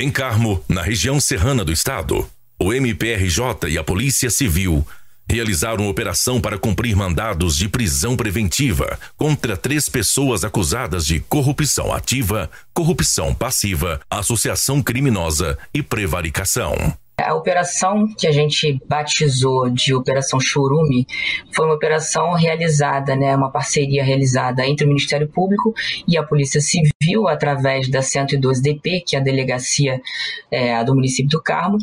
Em Carmo, na região serrana do estado, o MPRJ e a Polícia Civil realizaram operação para cumprir mandados de prisão preventiva contra três pessoas acusadas de corrupção ativa, corrupção passiva, associação criminosa e prevaricação. A operação que a gente batizou de Operação Chorume foi uma operação realizada, né, uma parceria realizada entre o Ministério Público e a Polícia Civil através da 112DP, que é a delegacia é, do município do Carmo,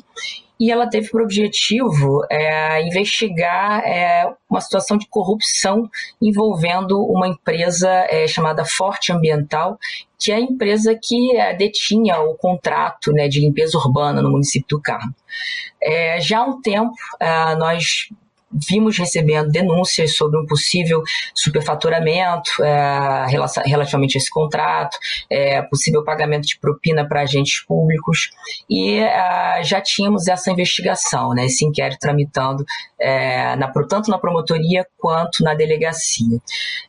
e ela teve por objetivo é, investigar é, uma situação de corrupção envolvendo uma empresa é, chamada Forte Ambiental, que é a empresa que é, detinha o contrato né, de limpeza urbana no município do Carmo. É, já há um tempo, é, nós vimos recebendo denúncias sobre um possível superfaturamento é, relativamente a esse contrato, é, possível pagamento de propina para agentes públicos e é, já tínhamos essa investigação, né, esse inquérito tramitando é, na, tanto na promotoria quanto na delegacia.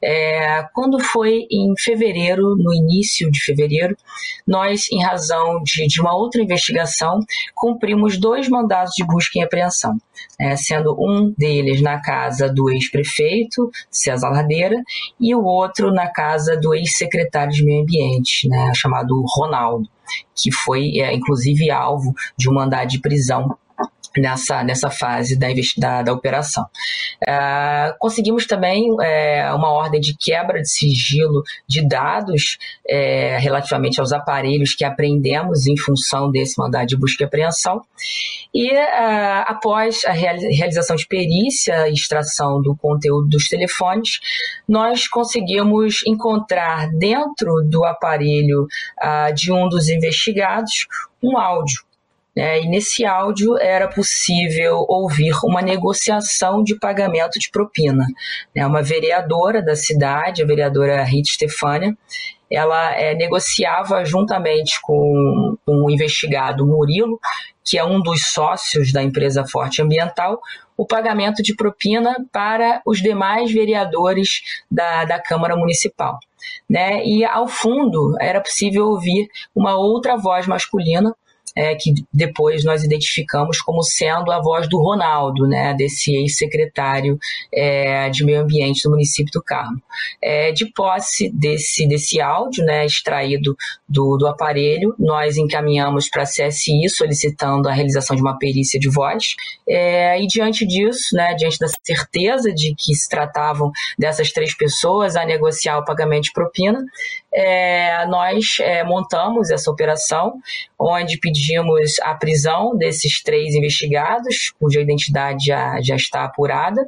É, quando foi em fevereiro, no início de fevereiro, nós, em razão de, de uma outra investigação, cumprimos dois mandados de busca e apreensão, é, sendo um deles deles na casa do ex-prefeito, César Ladeira, e o outro na casa do ex-secretário de Meio Ambiente, né, chamado Ronaldo, que foi, é, inclusive, alvo de um mandado de prisão nessa, nessa fase da, da, da operação. Uh, conseguimos também é, uma ordem de quebra de sigilo de dados é, relativamente aos aparelhos que apreendemos em função desse mandado de busca e apreensão. E após a realização de perícia e extração do conteúdo dos telefones, nós conseguimos encontrar dentro do aparelho uh, de um dos investigados um áudio né? E nesse áudio era possível ouvir uma negociação de pagamento de propina. Né? Uma vereadora da cidade, a vereadora Rita Stefânia, ela é, negociava juntamente com, com o investigado Murilo, que é um dos sócios da empresa Forte Ambiental, o pagamento de propina para os demais vereadores da, da Câmara Municipal. Né? E ao fundo era possível ouvir uma outra voz masculina é, que depois nós identificamos como sendo a voz do Ronaldo, né, desse ex-secretário é, de Meio Ambiente do município do Carmo. É, de posse desse, desse áudio né, extraído do, do aparelho, nós encaminhamos para a CSI solicitando a realização de uma perícia de voz, é, e diante disso, né, diante da certeza de que se tratavam dessas três pessoas a negociar o pagamento de propina, é, nós é, montamos essa operação, onde pedimos a prisão desses três investigados, cuja identidade já, já está apurada.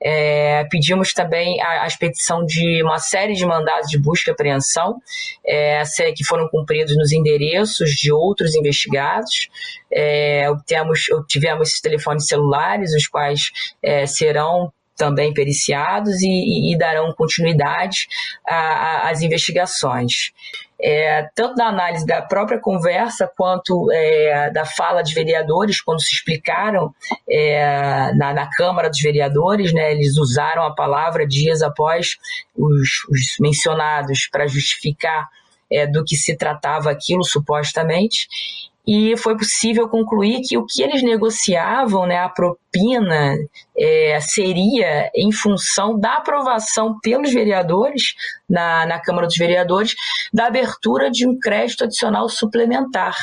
É, pedimos também a, a, expedição de uma série de mandados de busca e apreensão, é, que foram cumpridos nos endereços de outros investigados. É, obtemos, tivemos telefones celulares, os quais é, serão também periciados e, e darão continuidade às investigações. É, tanto da análise da própria conversa quanto é, da fala de vereadores, quando se explicaram é, na, na, Câmara dos Vereadores, né, eles usaram a palavra dias após os, os mencionados para justificar é, do que se tratava aquilo, supostamente e foi possível concluir que o que eles negociavam, né, a propina, é, seria em função da aprovação pelos vereadores, na, na Câmara dos Vereadores, da abertura de um crédito adicional suplementar.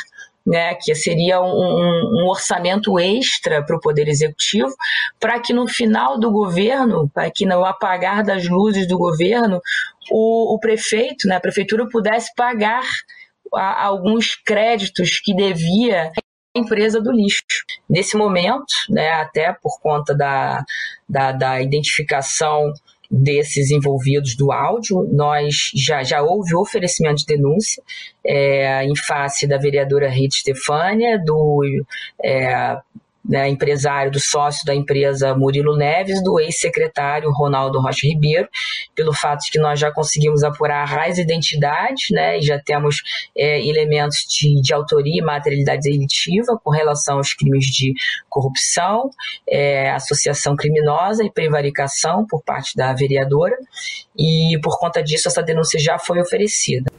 Né, que seria um, um, um orçamento extra para o Poder Executivo, para que no final do governo, para que no apagar das luzes do governo, o, o prefeito, né, a prefeitura pudesse pagar a, alguns créditos que devia a empresa do lixo. Nesse momento, né, até por conta da, da, da identificação desses envolvidos do áudio, nós já, já houve oferecimento de denúncia é, em face da vereadora Rita Stefânia, do é, né, empresário, do sócio da empresa Murilo Neves, do ex-secretário Ronaldo Rocha Ribeiro, pelo fato de que nós já conseguimos apurar a raiz identidade, né, e já temos é, elementos de, de autoria e materialidade delitiva com relação aos crimes de corrupção, é, associação criminosa e prevaricação por parte da vereadora, e por conta disso essa denúncia já foi oferecida.